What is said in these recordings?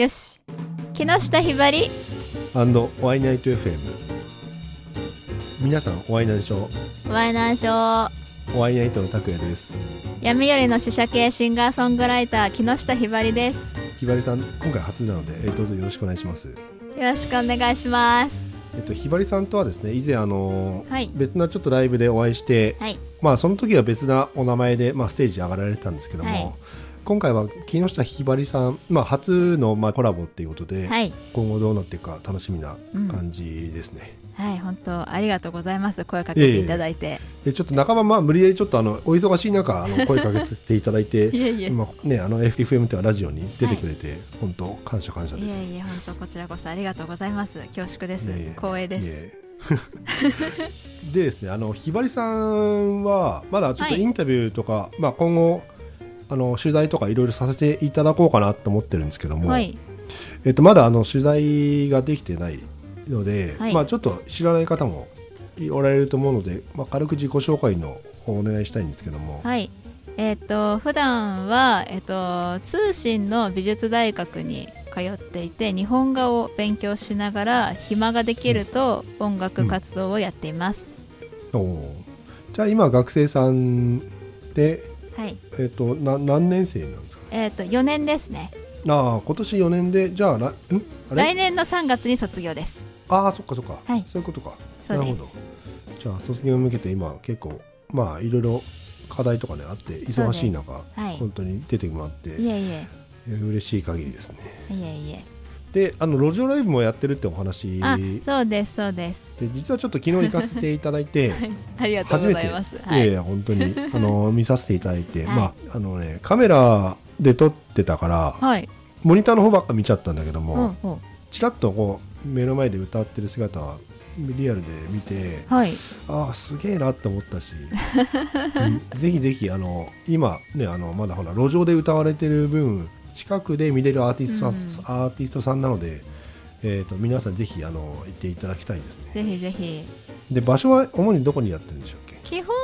よし。木下ひばり。ワイナイト FM 皆さんお会いなんでしょワイナンショーう。ワイナイトの拓也です。闇よりの試写系シンガーソングライター木下ひばりです。ひばりさん今回初なので、えーどうぞよろしくお願いします。よろしくお願いします。えっとひばりさんとはですね以前あのーはい。別なちょっとライブでお会いして、はい。まあその時は別なお名前で、まあ、ステージ上がられてたんですけども、はい今回は木下ひばりさん、まあ、初のまあコラボっていうことで、はい。今後どうなっていくか楽しみな感じですね、はい本当ありがとうございます。声かけていただいて、でちょっと半ばまあ無理やりちょっとあのお忙しい中あの 声かけていただいていえいえ。今ねあの FM というかラジオに出てくれて、本当感謝感謝です。いえいえ本当こちらこそありがとうございます。恐縮です。いえいえ。光栄です。いえ。でですねあのひばりさんはまだちょっとはい。インタビューとか、まあ今後あの取材とかいろいろさせていただこうかなと思ってるんですけども、はい。えっとまだあの取材ができてないので、はい。まあちょっと知らない方もおられると思うので、まあ軽く自己紹介の方お願いしたいんですけども、はい。えっ、と普段はえっ、と通信の美術大学に通っていて日本画を勉強しながら暇ができると音楽活動をやっています、おー。じゃあ今学生さんではい。えっとな何年生なんですか？えっ、と4年ですね。ああ今年4年でじゃあらん？あれ？来年の3月に卒業です。ああそっかそっか、はい。そういうことか。なるほど。じゃあ卒業に向けて今結構まあいろいろ課題とかねあって忙しい中、はい。本当に出てもらっていえいえ。嬉しい限りですね。いえいえであの路上ライブもやってるってお話。そうですそうです。実はちょっと昨日行かせていただいて ありがとうございます。いはい。やいや本当に あの見させていただいて、はい。まああのねカメラで撮ってたからはい。モニターの方ばっか見ちゃったんだけどほうも、ほちらっとこう目の前で歌ってる姿はリアルで見てうはい。ああすげえなって思ったし、うんぜひぜひあの今ねあのまだほら路上で歌われてる分近くで見れるアーティストさん、アーティストさんなので、えー、と皆さんぜひあの行っていただきたいですね。ぜひぜひ。で場所は主にどこにやってるんでしょうっけ？基本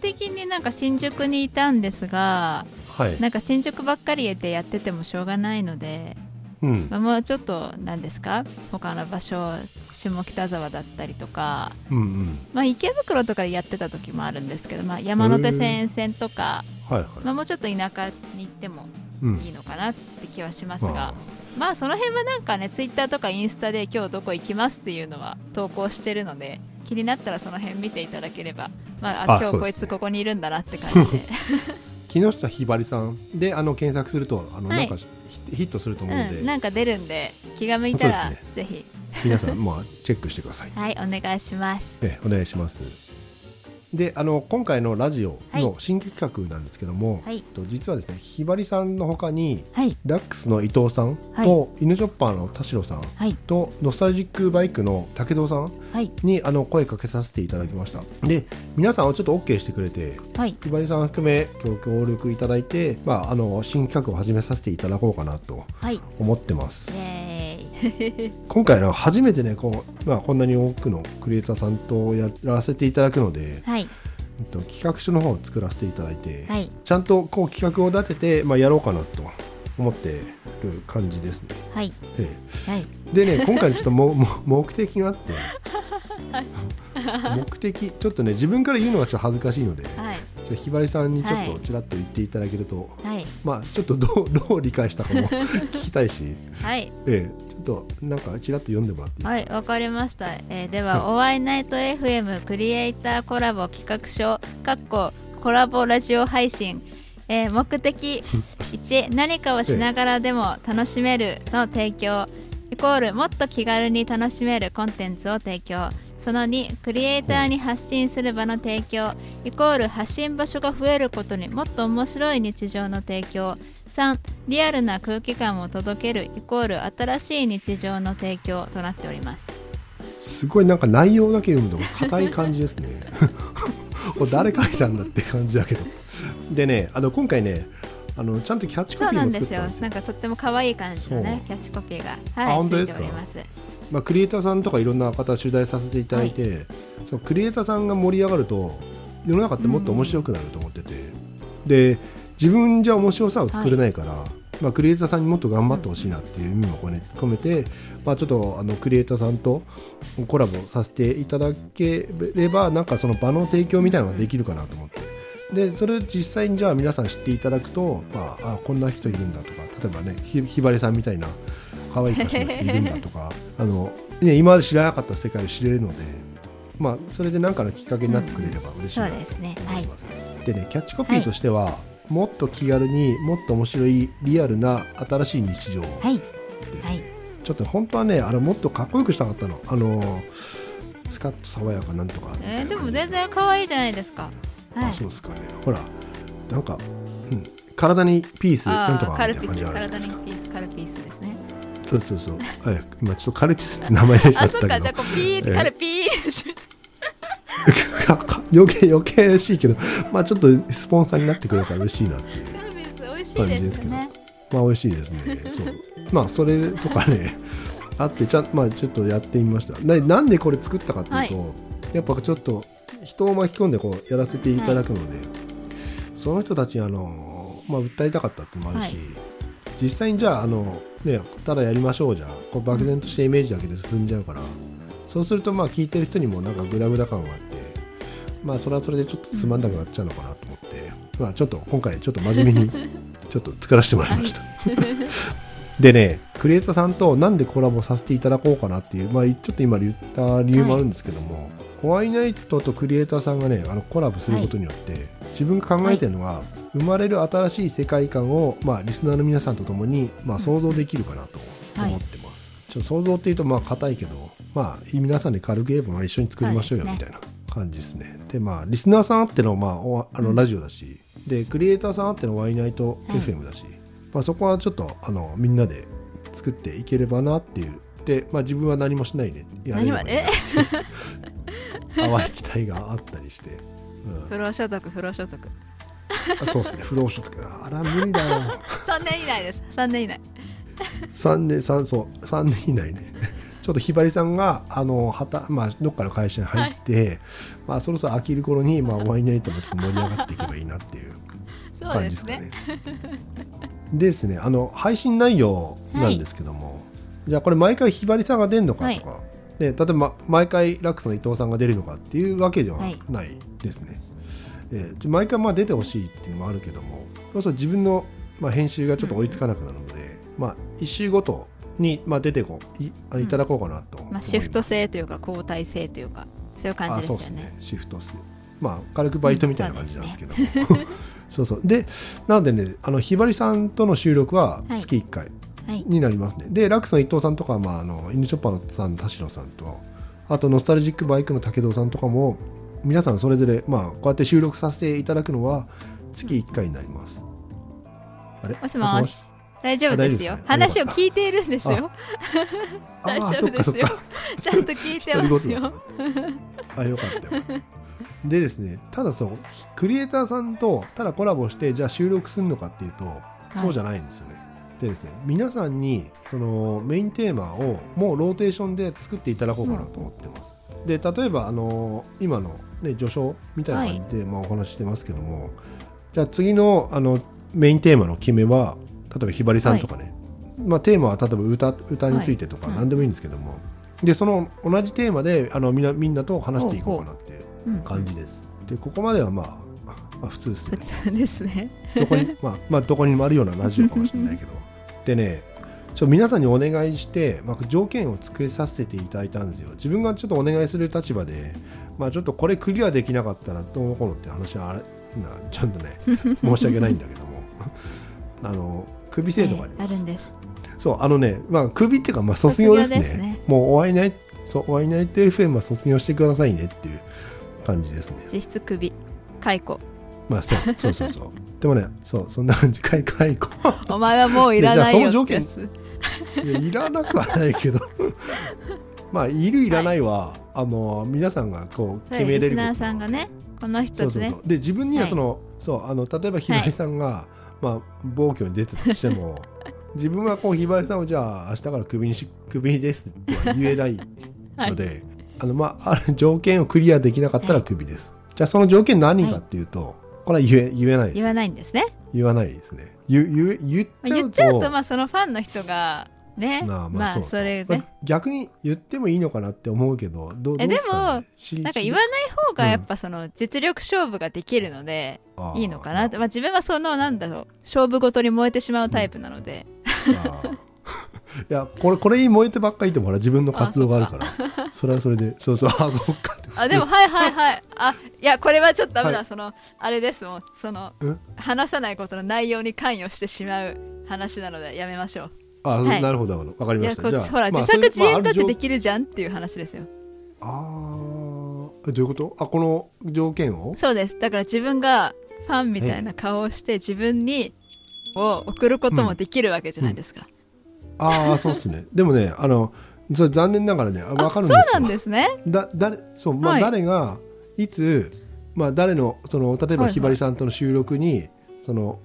的になんか新宿にいたんですがはい、なんか新宿ばっかりでやっててもしょうがないので、うん。まあ、もうちょっと何ですか？他の場所下北沢だったりとか、うんうん。まあ、池袋とかでやってた時もあるんですけど、まあ、山手線線とか、はいはい、まあ、もうちょっと田舎に行ってもうんいいのかなって気はしますが。ま、まあその辺はなんかねツイッターとかインスタで今日どこ行きますっていうのは投稿してるので気になったらその辺見ていただければ、まあ、あ今日こいつここにいるんだなって感じで。木下ひばりさん。であの検索するとあの、はい。なんかヒヒットすると思うので、うん、なんか出るんで気が向いたら、ぜひ。皆さんまあチェックしてください。はいお願いします。えお願いしますであの今回のラジオはい。の新企画なんですけども、はい。と実はですねひばりさんのほかにはい。ラックスの伊藤さんはい。と、犬チョッパーの田代さんはい。とノスタルジックバイクの武藤さんはい。にあの声かけさせていただきました。で皆さんはちょっと OK してくれてはい。ひばりさん含め今日協力いただいて、まあ、あの新企画を始めさせていただこうかなとはい。思ってます。イエーイ 今回の初めてねこう、まあ、こんなに多くのクリエイターさんとやらせていただくので、はい。えっと、企画書の方を作らせていただいて、はい。ちゃんとこう企画を立てて、まあ、やろうかなと思ってる感じですね、はい。えはい。えでね今回のちょっと目的があって目的ちょっとね自分から言うのがちょっと恥ずかしいので、はい。じゃあひばりさんにちょっはい。とちらっと言っていただけると、はい。まあちょっとどう どう理解したかも 聞きたいし、はい。ええ、ちょっとなんかちらっと読んでもらっていいですか？はいわかりました、えーでは「おワイナイト FM クリエイターコラボ企画書」かっこコラボラジオ配信。えー目的1何かをしながらでも楽しめるの提供。イコールもっと気軽に楽しめるコンテンツを提供その2クリエイターに発信する場の提供イコール発信場所が増えることにもっと面白い日常の提供。3リアルな空気感を届けるイコール新しい日常の提供となっております。すごいなんか内容だけ読むと硬い感じですね。誰書いたんだって感じだけど。でねあの今回ねあのちゃんとキャッチコピーもなんですよ。作ったんですよ。なんかとっても可愛い感じのねキャッチコピーがあはいつい本当ですか？ております。まあ、クリエイターさんとかいろんな方取材させていただいて、そのクリエイターさんが盛り上がると世の中ってもっと面白くなると思ってて、で自分じゃ面白さを作れないから、まあ、クリエイターさんにもっと頑張ってほしいなっていう意味も込めて、まあ、ちょっとあのクリエイターさんとコラボさせていただければなんかその場の提供みたいなのができるかなと思ってでそれを実際にじゃあ皆さん知っていただくと、まあ、あこんな人いるんだとか例えばねひひばりさんみたいな可愛い歌手の人いるんだとか あの、ね、今まで知らなかった世界を知れるので、まあ、それで何かのきっかけになってくれれば嬉しいなと思います。ですね。はい。でねキャッチコピーとしては、もっと気軽にもっと面白いリアルな新しい日常ですね、はい。はいちょっと本当はねあのもっとかっこよくしたかったの。あのスカッと爽やかなんとかえー、でも全然可愛いじゃないですかはい。あそうですかね。ほらなんか、うん、体にピースなんとかみたいな感じあるじゃない体にですか。ピースカルピースですね。そうそうそう。はい。今ちょっとカルピスって名前出ちったけど。そっか。じゃあこうピーえー。カルピー余計余計嬉しいけどまあちょっとスポンサーになってくれたら嬉しいなっていう。カルピス美味しいですね。まあ美味しいですね。そう。まあそれとかね、あってちゃんまあちょっとやってみました。ななんでこれ作ったかっていうと、やっぱちょっと人を巻き込んでこうやらせていただくので、その人たちにあのまあ訴えたかったってのもあるし、はい。実際にじゃああのねただやりましょうじゃこう漠然としたイメージだけで進んじゃうから、そうするとまあ聞いてる人にもなんかグダグダ感があって。まあそれはそれでちょっとつまんなくなっちゃうのかなと思って、まあちょっと今回ちょっと真面目に ちょっと作らせてもらいました。でね、クリエイターさんとなんでコラボさせていただこうかなっていう、まあ、ちょっと今言った理由もあるんですけども、ホワイナイトとクリエイターさんがね、あのコラボすることによって、自分が考えてるのが、生まれる新しい世界観を、まあ、リスナーの皆さんと共に、まあ、想像できるかなとはい。思ってます。ちょっと想像っていうと、まあ、硬いけど、まあ、皆さんで軽く言えば、まあ、一緒に作りましょうよみたいな感じですね。で、まあ、リスナーさんあっての、まあ、おあのラジオだし、で、クリエイターさんあってのワイナイトはい FM だし、まあ、そこはちょっとあのみんなで作っていければなっていうで、まあ、自分は何もしないでやれればいい。な何も 淡い期待があったりして、うん。不労所得不労所得。あそうですね。不労所得。あら無理だよ3 年以内です。3年以内。3年三そう。3年以内ね。ちょっとひばりさんがあのはた、まあ、どっかの会社に入って、まあ、そろそろ飽きる頃に、まあ、ワイナイトもちょっと盛り上がっていけばいいなっていうそう感ですね。じですかね。ですね、あの配信内容なんですけども、じゃあこれ毎回ひばりさんが出るのかとか、で例えば毎回ラックスの伊藤さんが出るのかっていうわけでははい。ないですね。えー毎回まあ出てほしいっていうのもあるけども、そうすると自分のまあ編集がちょっと追いつかなくなるので、まあ一週ごとにまあ出てこういあいただこうかなと思いまあ、シフト制というか交代制というかそういう感じですよね。あそうですね。シフトしてまあ軽くバイトみたいな感じなんですけども、そうそう。でなのでねあのひばりさんとの収録ははい。月1回。はいになりますね、でラックスの伊藤さんとか、まあ、あの犬チョッパーのさん田代さんとあとノスタルジックバイクの武藤さんとかも皆さんそれぞれ、まあ、こうやって収録させていただくのは月1回になります、あれ？もしもし。大丈夫ですよ。ね。話を聞いているんですよ。あ 大あ丈夫ですよ。ちゃんと聞いてますよ。あよかったよでですねただそうクリエイターさんとただコラボしてじゃあ収録するのかっていうと、そうじゃないんですよねでですね。皆さんにそのメインテーマをもうローテーションで作っていただこうかなと思ってます、で例えばあの今の、ね、序章みたいな感じで、まあ、お話ししてますけどもじゃあ次のあのメインテーマの決めは例えばひばりさんとかね、まあ、テーマは例えば歌歌についてとかはい。何でもいいんですけども、でその同じテーマであのみんなみんなと話していこうかなっていううん感じです。でここまではまあ、まあ、普通ですね。普通ですね。どこにまあまあどこにもあるようなラジオかもしれないけど。でね。ちょ皆さんにお願いして、まあ、条件を作りさせていただいたんですよ。自分がちょっとお願いする立場で、まあ、ちょっとこれクリアできなかったらどうのこうのって話はあれなちょっとね 申し訳ないんだけども あの首制度があります。はいあるんですそう、あのね、まあ、首っていうか、まあ、卒業ですね。ねもう、お会いない、そう、お会いないと FM は卒業してくださいねっていう感じですね。実質首解雇まあ、そう、そうそうそう。でもね、そう、そんな感じ、解解雇。お前はもういらないよってやいついやいらなくはないけど。まあ、いる、いらないは、あの、皆さんがこう、決めれること。リスナーさんがねこの人そうそうねで自分にはその、そうあの例えばひばりさんが、まあ、暴挙に出てたとしても 自分はこうひばりさんをじゃあ明日からクビにしクビですっては言えないので、あのまあ、ある条件をクリアできなかったらクビです、じゃあその条件何かっていうと、これは言え言えないです言わないんですね。言わないですね。言言言っちゃうと言っちゃうとまあそのファンの人がねまあままああそれねまあ逆に言ってもいいのかなって思うけどどうえどうすかね。知りなんか言わない方がやっぱその実力勝負ができるのでいいのかなって、まあ、自分はそのなんだろう勝負ごとに燃えてしまうタイプなので、いやこれこれに燃えてばっかりいてもほら自分の活動があるから。それはそれでそうそうあそっか。ってあでもはいはいはい。あいやこれはちょっとダメだ、はい。そのあれですもん。そのうん？話さないことの内容に関与してしまう話なのでやめましょう。あ、はい。なるほどわかりました。じゃほら、まあ自作自演だってできるじゃんっていう話ですよ。あーえどういうこと？あこの条件を？そうです。だから自分がファンみたいな顔をして自分にを送ることもできるわけじゃないですか、ああそうですね。でもねあのそれ残念ながらねああわかるんそうですよ。なんですね。だ誰そう、まあはい。誰がいつ、まあ、誰のその例えばはいはい。ひばりさんとの収録にその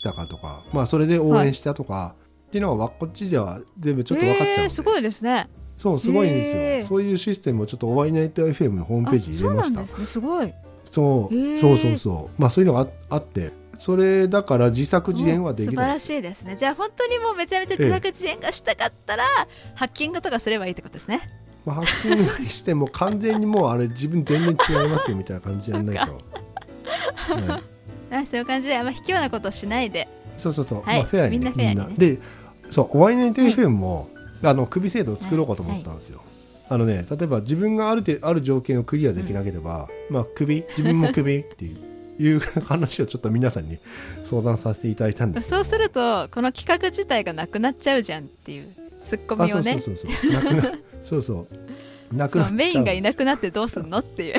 来たかとか、まあ、それで応援したとか、っていうのはわこっちでは全部ちょっと分かっちゃうので、えー、すごいですね。そうすごいんですよ、そういうシステムをちょっとおワイナイト FM のホームページに入れました。あそうなんですねすごい。そう。そうそうそう。まあそういうのがああってそれだから自作自演はできない素晴らしいですね。じゃあ本当にもうめちゃめちゃ自作自演がしたかったら、ハッキングとかすればいいってことですね。まあ、ハッキングにしても完全にもうあれ自分全然違いますよみたいな感じでやんないと、はい。あそういう感じ。であんま卑怯なことをしないで。そうそうそう、はい。まあ、フェアに、ね、みんなフェアにね。でそうおワイナイトはい。FM も、あの首制度を作ろうかと思ったんですよ、あのね例えば自分がある程ある条件をクリアできなければ、まあ首自分も首っていういう話をちょっと皆さんに相談させていただいたんですそうするとこの企画自体がなくなっちゃうじゃんっていうツッコミをね。あそうそうそうそう。なくなそう。そうなくなメインがいなくなってどうすんのっていうい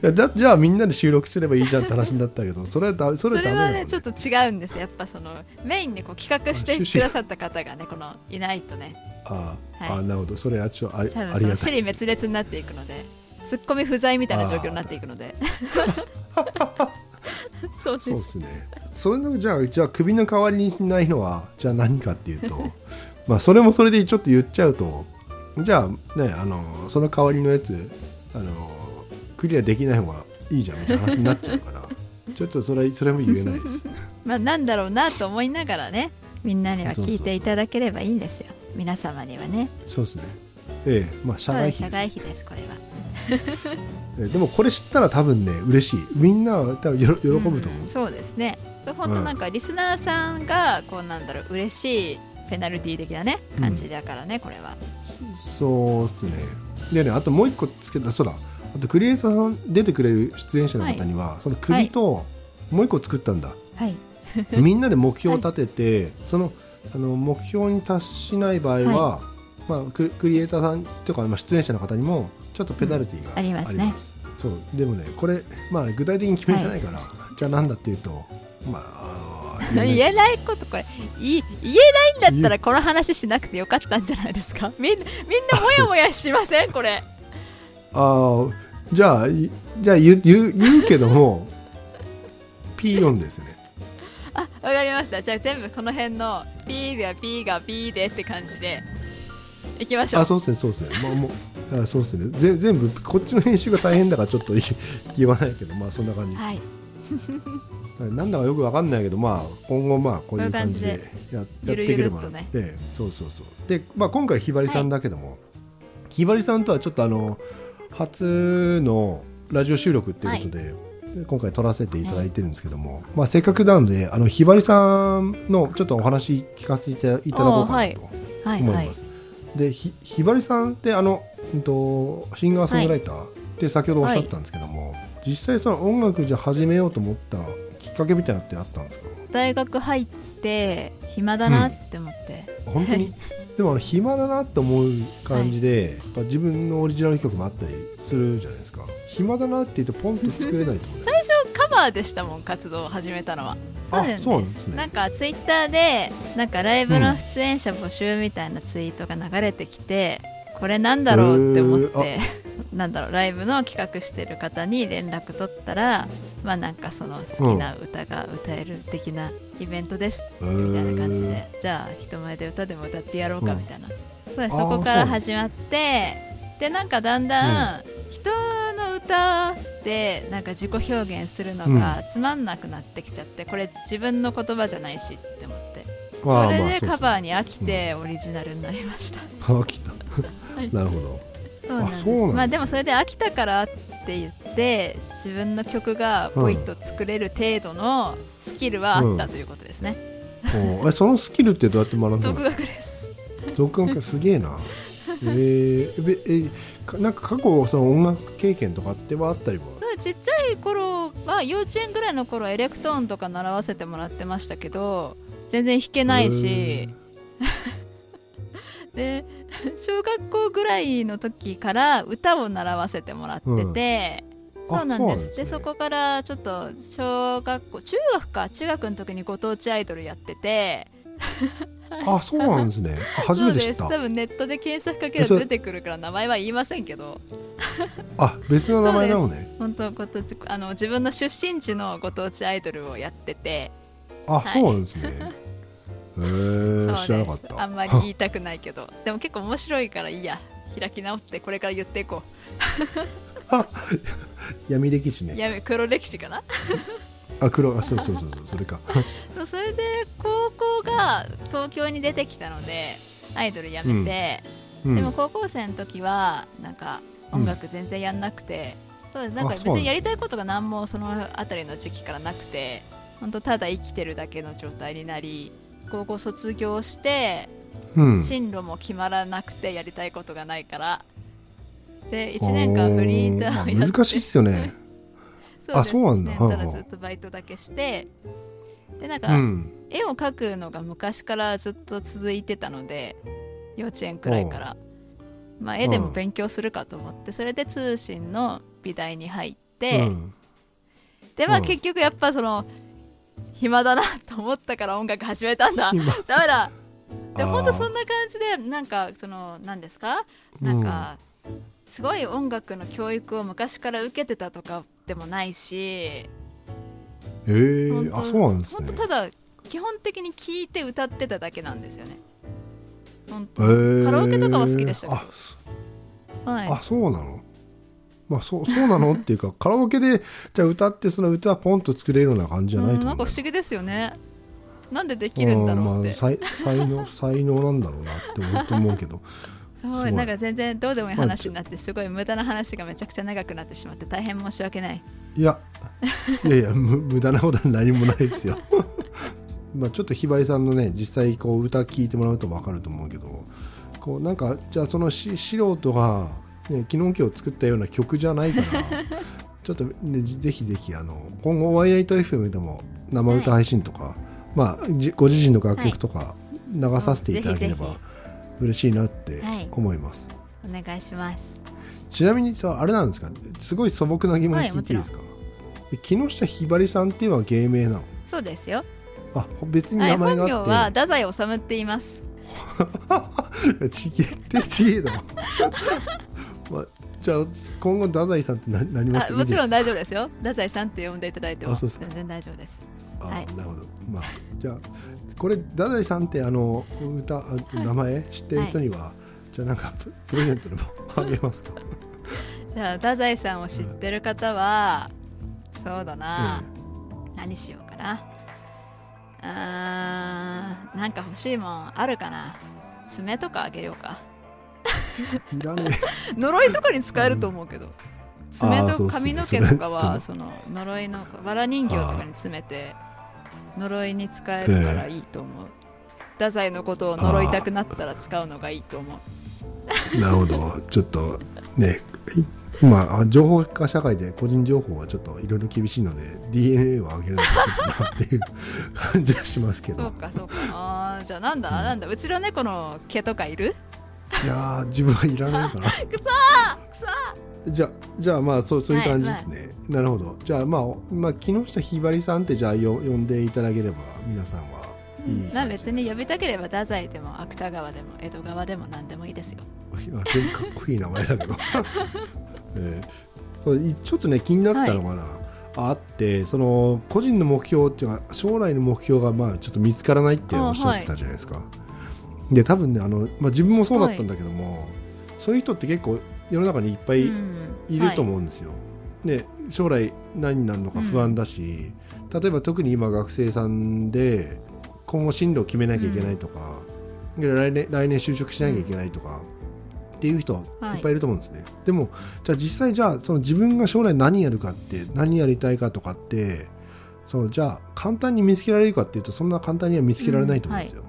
やだじゃあみんなで収録すればいいじゃんって話になったけどそれはだそそれれはダメなの。はねちょっと違うんですやっぱそのメインでこう企画してくださった方がねこのいないとねあー、はい。あーなるほど。それはちょっとあありがたいその死に滅裂になっていくのでツッコミ不在みたいな状況になっていくので。そうです。そうですね。それのじゃあじゃあ首の代わりにしないのはじゃあ何かっていうと まあそれもそれでちょっと言っちゃうとじゃあねあのその代わりのやつあのクリアできない方がいいじゃんみたいな話になっちゃうから ちょっとそれそれも言えないです。まあなんだろうなと思いながらねみんなには聞いていただければいいんですよ。皆様にはね。そうですねええまあ社外費です社外費ですこれは。ええでもこれ知ったら多分ね嬉しい。みんなは多分よろ喜ぶと思う、んそうですね。本当なんかリスナーさんがこうなんだろう嬉しいペナルティー的なね感じだからね、これは。そうですね。でねあともう一個つけたそうだ。あとクリエイターさん出てくれる出演者の方には、その首ともう一個作ったんだ、はい。みんなで目標を立てて、そのあの目標に達しない場合は、まあ、ククリエイターさんというか、まあ、出演者の方にもちょっとペナルティーがありますね。そう。でもねこれ、まあ、具体的に決めてないから、じゃあなんだっていうとまああの言えない。ことこれい言えないんだったらこの話しなくてよかったんじゃないですか？みんみんなもやもやしません？これ。あーじゃあいじゃあ言う言う言うけども P4 ですね。あわかりました。じゃあ全部この辺の P が P が P でって感じでいきましょう。あそうですねそうですね、まあ、もうあそうですね。ぜ全部こっちの編集が大変だからちょっと言 言わないけどまあそんな感じです、はい。なんだかよくわかんないけどまあ今後まあこういう感じでややっていければな。ってそうそうそう。で、まあ、今回ひばりさんだけども、ひばりさんとはちょっとあの初のラジオ収録っていうことで、今回撮らせていただいてるんですけども、まあ、せっかくなのであのひばりさんのちょっとお話聞かせていただこうかなとはいはい。思います。でひひばりさんってあの、うんと、シンガーソングライターって先ほどおっしゃったんですけども、実際その音楽じゃ始めようと思ったきっかけみたいなのってあったんですか？大学入って暇だなって思って、本当に？でもあの暇だなって思う感じで、やっぱ自分のオリジナル曲もあったりするじゃないですか。暇だなって言ってポンと作れないと最初カバーでしたもん活動を始めたのはそうなんですね。なんかツイッターでなんかライブの出演者募集みたいなツイートが流れてきて、これなんだろうって思って、へ なんだろうライブの企画してる方に連絡取ったらまあなんかその好きな歌が歌える的なイベントですみたいな感じで、じゃあ人前で歌でも歌ってやろうかみたいな、そうです。そこから始まってでなんかだんだん。人の歌ってなんか自己表現するのがつまんなくなってきちゃって、これ自分の言葉じゃないしって思って。それでカバーに飽きてオリジナルになりました、あ来た。なるほど。そうなんです。まあでもそれで飽きたからって言って自分の曲がポイッと作れる程度のスキルはあったということですね、おえそのスキルってどうやって学んだん独ですか学です。独学？すげえなえー、べえかなんか過去その音楽経験とかってはあったりはそうちっちゃい頃は幼稚園ぐらいの頃エレクトーンとか習わせてもらってましたけど全然弾けないし。で小学校ぐらいの時から歌を習わせてもらってて、うん。そうなんです。でね。そこからちょっと小学校中学か中学の時にご当地アイドルやっててあそうなんですね。あ 初めて知った。多分ネットで検索かけると出てくるから名前は言いませんけど。あ別の名前なのね。本当ご当地あの自分の出身地のご当地アイドルをやってて。あ、はい。そうなんですね。へえ 知らなかった。あんまり言いたくないけど。でも結構面白いからいいや。開き直ってこれから言っていこ闇 歴史ね。うやめ黒歴史かな？あ黒あそうそうそうそうそれか。そうそれで高校が東京に出てきたのでアイドルやめて、うん。でも高校生の時はなんか音楽全然やんなくて、そうです。なんか別にやりたいことが何もそのあたりの時期からなくて本当ただ生きてるだけの状態になり高校卒業してうん。進路も決まらなくてやりたいことがないからで1年間フリーターをやって。難しいっすよね。あそうなんだ。1年たはいはいらずっとバイトだけして。でなんうか、ん。絵を描くのが昔からずっと続いてたので幼稚園くらいから、まあ、絵でも勉強するかと思って。それで通信の美大に入って、うん。でまあうん。結局やっぱその暇だなと思ったから音楽始めたんだ。今だからであーほんとそんな感じでなんかその何ですか？なんか、すごい音楽の教育を昔から受けてたとかでもないし。えー、本当あそうなんですね。本当ただ基本的に聴いて歌ってただけなんですよね。本え当、ー、カラオケとかは好きでしたけあどはい。あそうなの？まあそうそうなの？っていうか カラオケでじゃあ歌ってその歌ポンと作れるような感じじゃないうんと思うんだよなんか不思議ですよね。なんでできるんだろうって、んまあ、才才能才能なんだろうなって思うと思うけど すごすごい。いなんか全然どうでもいい話になってすごい無駄な話がめちゃくちゃ長くなってしまって大変申し訳ない。いやいやいやむ無駄なことは何もないですよ。まあちょっとひばりさんのね実際こう歌聞いてもらうと分かると思うけどこうなんかじゃあそのし素人が、ね、昨日今日作ったような曲じゃないから ちょっと、ね、ぜひぜひあの今後 YI.FM でも生歌配信とか、まあじご自身の楽曲とか流させていただければぜひぜ嬉しいなってはい。思います、お願いします。ちなみにさあれなんですか？すごい素朴な疑問はい聞いていいですか、で木下ひばりさんっていうのは芸名なの？そうですよ、あ別にはい、名前があはって、太宰治って言います。ちげってちげえだろ、まあ、じゃあ今後太宰さんってななります？あもちろんん大丈夫ですよ。太宰さんって呼んでいただいても全然大丈夫です。あ、はい。なるほど。まあじゃあこれ太宰さんってあの歌あ名前知ってる人には、じゃあなんかププレゼントでもあげますか？じゃあ太宰さんを知ってる方は、そうだな、え何しようかな。あーなんか欲しいもんあるかな。爪とかあげようか。えいらね 呪いとかに使えると思うけど、爪と髪の毛とかはそその呪いのわら人形とかに詰めて呪いに使えるからいいと思う、太宰のことを呪いたくなったら使うのがいいと思う。えなるほど。ちょっとねい今あ情報化社会で個人情報はちょっといろいろ厳しいので DNA を上げるのがちょっとなっていう感じはしますけど。そうかそうか。あーじゃあなんだ、なんだ？うちの猫の毛とかいる？いやー自分はいらないかな。くそじゃあじゃあまあそうそういう感じですね、なるほど。じゃあまあ、まあ、木下ひばりさんってじゃあよ呼んでいただければ皆さんは。いいまあ別に呼びたければ太宰でも芥川でも江戸川でも何でもいいですよ。いや全然かっこいい名前だけど、えーちょっとね気になったのがな、あってその個人の目標っていうか将来の目標がまあちょっと見つからないっておっしゃってたじゃないですか、で多分ねあの、まあ、自分もそうだったんだけども、そういう人って結構世の中にいっぱいうん。いると思うんですよ、で将来何になるのか不安だし、例えば特に今学生さんで今後進路を決めなきゃいけないとか、で来年来年就職しなきゃいけないとか、っていう人い。っぱいいると思うんですね、でもじゃあ実際じゃあその自分が将来何やるかって何やりたいかとかってそのじゃあ簡単に見つけられるかっていうとそんな簡単には見つけられないと思うんですよ、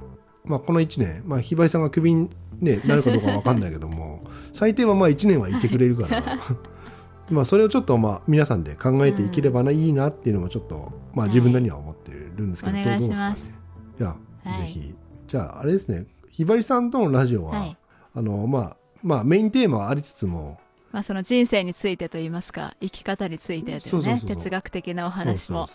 まあ、この1年、まあ、ひばりさんがクビに、ね、なるかどうかは分かんないけども 最低はまあ1年はいてくれるから。まあそれをちょっとまあ皆さんで考えていければないいなっていうのもちょっとまあ自分なりには思ってるんですけど、お願いしますどうですかね。じゃあ、はい。ぜひ。じゃああれですね。ひばりさんとのラジオは、はい。あのまあまあメインテーマはありつつも。まあその人生についてといいますか生き方についてというね哲学的なお話も。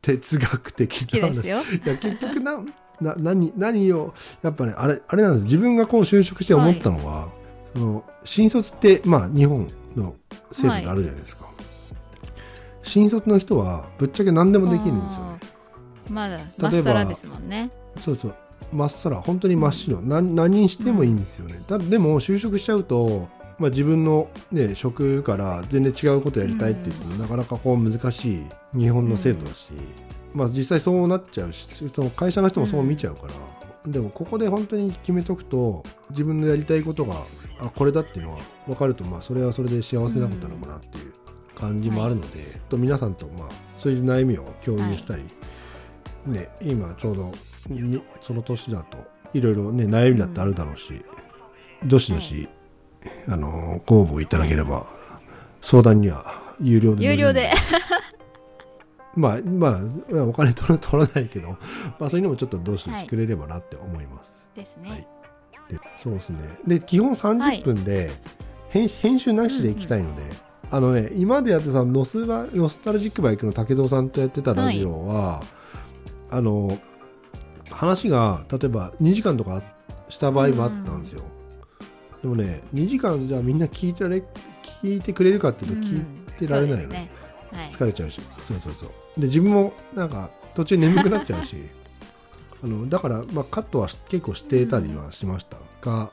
哲学的な好きですよ。いや結局なな何何をやっぱねあれあれなんです自分がこう就職して思ったのは、その新卒ってまあ日本の制度があるじゃないですか、新卒の人はぶっちゃけ何でもできるんですよね。まだ例えばまっさらですもんね。そうそう。まっさら本当に真っ白、何何にしてもいいんですよね、だでも就職しちゃうと、まあ、自分の、ね、職から全然違うことやりたいって言っても、なかなかこう難しい。日本の制度だし、まあ、実際そうなっちゃうし会社の人もそう見ちゃうから、でもここで本当に決めとくと自分のやりたいことがあこれだっていうのは分かると、まあ、それはそれで幸せなことなのかなっていう感じもあるので、と皆さんと、まあ、そういう悩みを共有したり、ね、今ちょうどにその年だといろいろね悩みだってあるだろうし、どしどし、あのご応募いただければ相談には有料で。有料でまあまあお金取ら取らないけど、まあ、そういうのもちょっとどうしどしくれればなって思います、ですね、はい。でそうですね。で基本30分で編,、編集なしでいきたいので、あのね今までやってたノスバノスタルジックバイクの竹蔵さんとやってたラジオは、あの話が例えば2時間とかした場合もあったんですよ、でもね2時間じゃあみんな聞いてられ聞いてくれるかっていうと聞いてられないよね、そうですね。はい疲れちゃうし。そうそうそう。で自分もなんか途中眠くなっちゃうし。あのだから、まあ、カットは結構してたりはしましたが、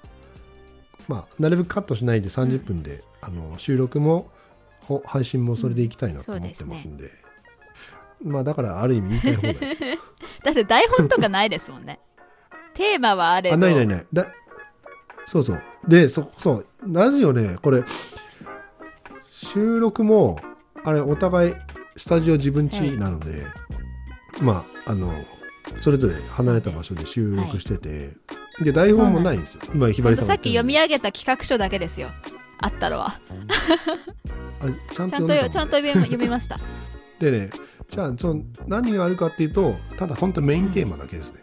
まあ、なるべくカットしないで30分で、あの収録もほ配信もそれでいきたいなと思ってますんで,、まあだからある意味言いたい放題ですよ。だって台本とかないですもんね。テーマはあれどあないないない。だそうそう。でそそう。ラジオねこれ収録もあれお互いスタジオ自分家なので、まああのそれぞれ離れた場所で収録してて、で台本もないんですよ。今ひばりさんがさっき読み上げた企画書だけですよあったのは。あれちゃんと読んだもんとちゃんと読み読みました。でねじゃあその何があるかっていうとただ本当メインテーマだけですね。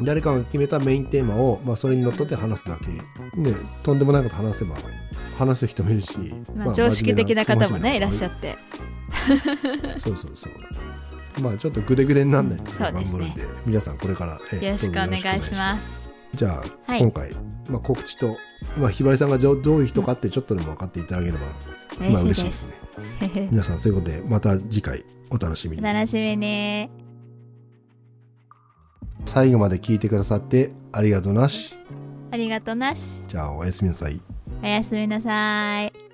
誰かが決めたメインテーマを、まあ、それにのっとって話すだけ。ねとんでもないこと話せば話す人もいるし、まあ、常識的な方もねいらっしゃっって てそうそうそう。まあちょっとグデグデになんないそうですね。皆さんこれからえよろしくお願いします。じゃあ、はい。今回、まあ、告知と、まあ、ひばりさんがどうどういう人かってちょっとでも分かっていただければ、まあ嬉しいですすね。皆さんそういうことでまた次回お楽しみおに楽しみに。最後まで聞いてくださってありがとうなし。ありがとうなし。じゃあおやすみなさいおやすみなさい。